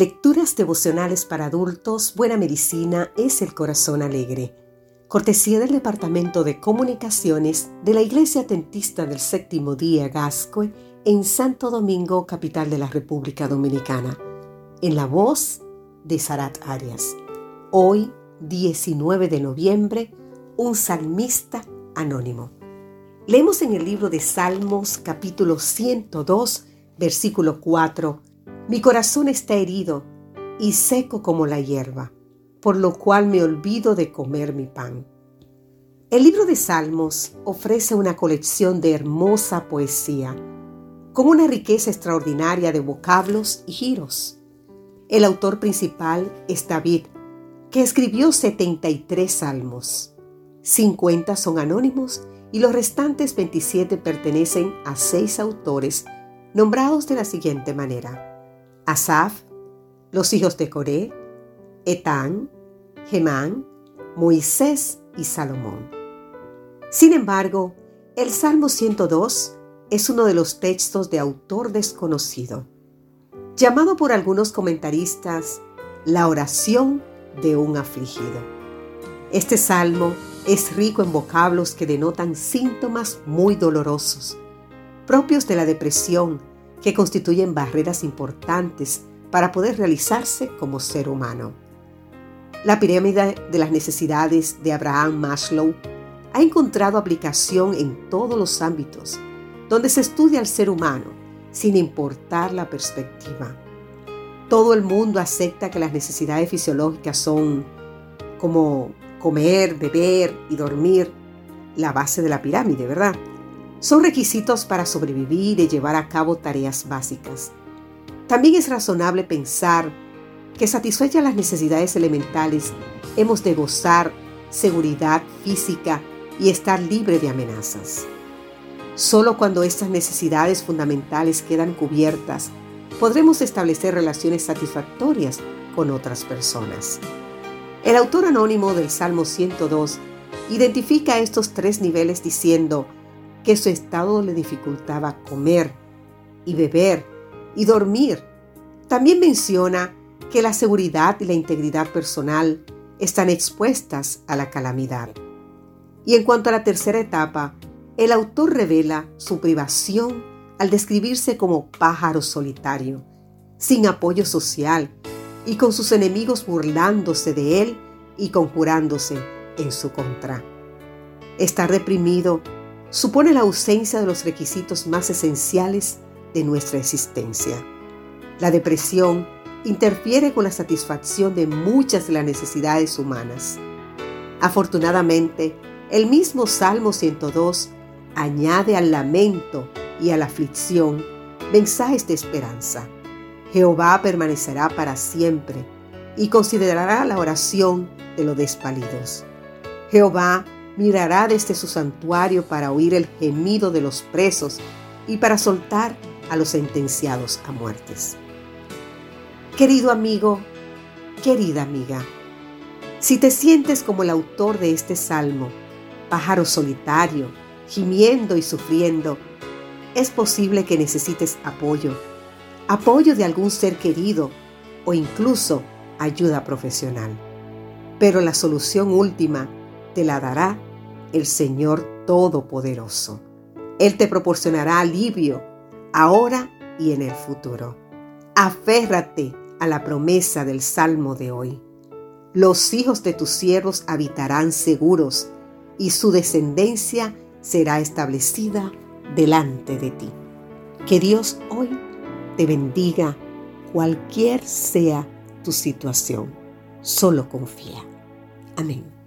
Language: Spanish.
Lecturas devocionales para adultos, Buena Medicina es el Corazón Alegre. Cortesía del Departamento de Comunicaciones de la Iglesia Atentista del Séptimo Día Gascoe en Santo Domingo, capital de la República Dominicana. En la voz de Sarat Arias. Hoy, 19 de noviembre, un salmista anónimo. Leemos en el libro de Salmos capítulo 102, versículo 4 mi corazón está herido y seco como la hierba, por lo cual me olvido de comer mi pan. El libro de Salmos ofrece una colección de hermosa poesía, con una riqueza extraordinaria de vocablos y giros. El autor principal es David, que escribió 73 salmos. 50 son anónimos y los restantes 27 pertenecen a seis autores nombrados de la siguiente manera. Asaf, los hijos de Coré, Etán, Gemán, Moisés y Salomón. Sin embargo, el Salmo 102 es uno de los textos de autor desconocido, llamado por algunos comentaristas la oración de un afligido. Este salmo es rico en vocablos que denotan síntomas muy dolorosos, propios de la depresión, que constituyen barreras importantes para poder realizarse como ser humano. La pirámide de las necesidades de Abraham Maslow ha encontrado aplicación en todos los ámbitos donde se estudia al ser humano, sin importar la perspectiva. Todo el mundo acepta que las necesidades fisiológicas son como comer, beber y dormir, la base de la pirámide, ¿verdad? Son requisitos para sobrevivir y llevar a cabo tareas básicas. También es razonable pensar que satisfechas las necesidades elementales hemos de gozar seguridad física y estar libre de amenazas. Solo cuando estas necesidades fundamentales quedan cubiertas, podremos establecer relaciones satisfactorias con otras personas. El autor anónimo del Salmo 102 identifica estos tres niveles diciendo, que su estado le dificultaba comer y beber y dormir. También menciona que la seguridad y la integridad personal están expuestas a la calamidad. Y en cuanto a la tercera etapa, el autor revela su privación al describirse como pájaro solitario, sin apoyo social y con sus enemigos burlándose de él y conjurándose en su contra. Estar reprimido supone la ausencia de los requisitos más esenciales de nuestra existencia. La depresión interfiere con la satisfacción de muchas de las necesidades humanas. Afortunadamente, el mismo Salmo 102 añade al lamento y a la aflicción mensajes de esperanza. Jehová permanecerá para siempre y considerará la oración de los despalidos. Jehová mirará desde su santuario para oír el gemido de los presos y para soltar a los sentenciados a muertes. Querido amigo, querida amiga, si te sientes como el autor de este salmo, pájaro solitario, gimiendo y sufriendo, es posible que necesites apoyo, apoyo de algún ser querido o incluso ayuda profesional. Pero la solución última te la dará el Señor Todopoderoso. Él te proporcionará alivio ahora y en el futuro. Aférrate a la promesa del Salmo de hoy. Los hijos de tus siervos habitarán seguros y su descendencia será establecida delante de ti. Que Dios hoy te bendiga cualquier sea tu situación. Solo confía. Amén.